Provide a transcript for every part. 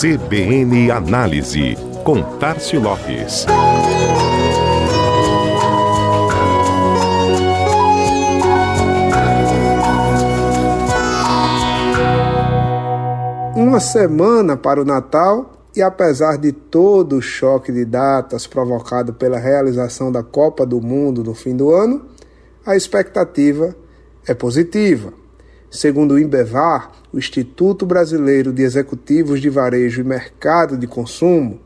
CBN Análise, com Tarcio Lopes. Uma semana para o Natal e apesar de todo o choque de datas provocado pela realização da Copa do Mundo no fim do ano, a expectativa é positiva. Segundo o INBEVAR, o Instituto Brasileiro de Executivos de Varejo e Mercado de Consumo,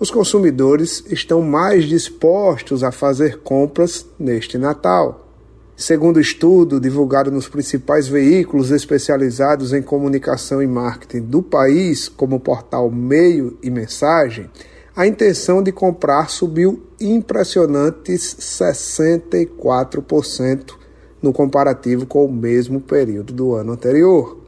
os consumidores estão mais dispostos a fazer compras neste Natal. Segundo estudo divulgado nos principais veículos especializados em comunicação e marketing do país, como o portal Meio e Mensagem, a intenção de comprar subiu impressionantes 64% no comparativo com o mesmo período do ano anterior.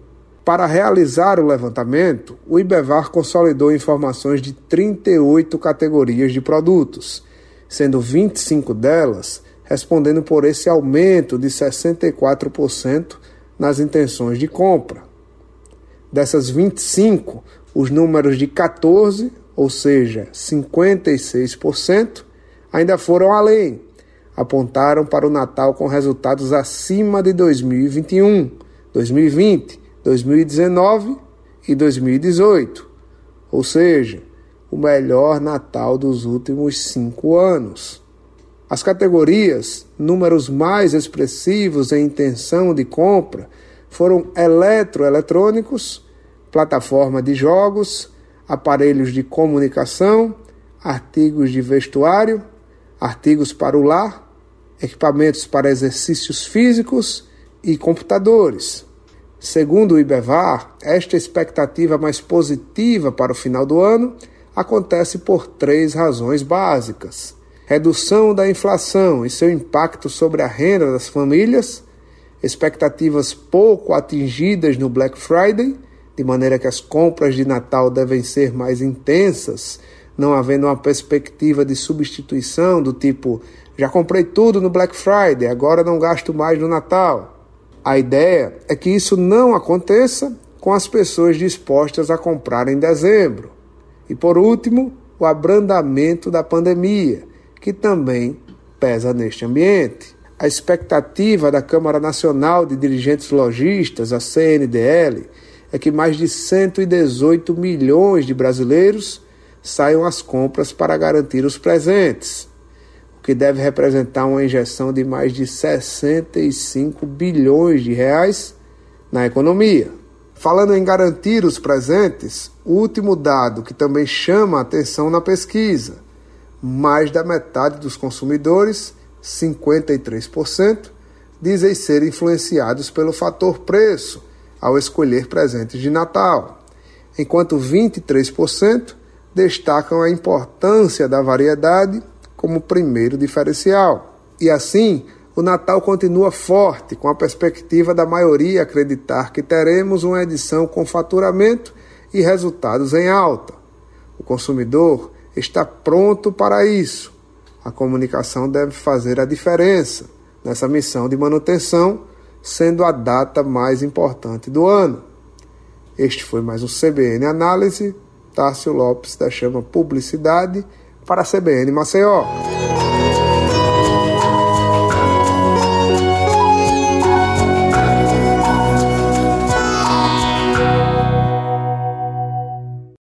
Para realizar o levantamento, o IBEVAR consolidou informações de 38 categorias de produtos, sendo 25 delas respondendo por esse aumento de 64% nas intenções de compra. Dessas 25, os números de 14, ou seja, 56%, ainda foram além, apontaram para o Natal com resultados acima de 2021, 2020, 2019 e 2018, ou seja, o melhor Natal dos últimos cinco anos. As categorias, números mais expressivos em intenção de compra, foram eletroeletrônicos, plataforma de jogos, aparelhos de comunicação, artigos de vestuário, artigos para o lar, equipamentos para exercícios físicos e computadores. Segundo o IBEVAR, esta expectativa mais positiva para o final do ano acontece por três razões básicas: redução da inflação e seu impacto sobre a renda das famílias, expectativas pouco atingidas no Black Friday, de maneira que as compras de Natal devem ser mais intensas, não havendo uma perspectiva de substituição do tipo já comprei tudo no Black Friday, agora não gasto mais no Natal. A ideia é que isso não aconteça com as pessoas dispostas a comprar em dezembro. E por último, o abrandamento da pandemia, que também pesa neste ambiente. A expectativa da Câmara Nacional de Dirigentes Logistas, a CNDL, é que mais de 118 milhões de brasileiros saiam às compras para garantir os presentes que deve representar uma injeção de mais de 65 bilhões de reais na economia. Falando em garantir os presentes, o último dado que também chama a atenção na pesquisa: mais da metade dos consumidores, 53%, dizem ser influenciados pelo fator preço ao escolher presentes de Natal, enquanto 23% destacam a importância da variedade como primeiro diferencial. E assim, o Natal continua forte, com a perspectiva da maioria acreditar que teremos uma edição com faturamento e resultados em alta. O consumidor está pronto para isso. A comunicação deve fazer a diferença nessa missão de manutenção, sendo a data mais importante do ano. Este foi mais um CBN Análise. Tássio Lopes da Chama Publicidade para a CBN Maceió.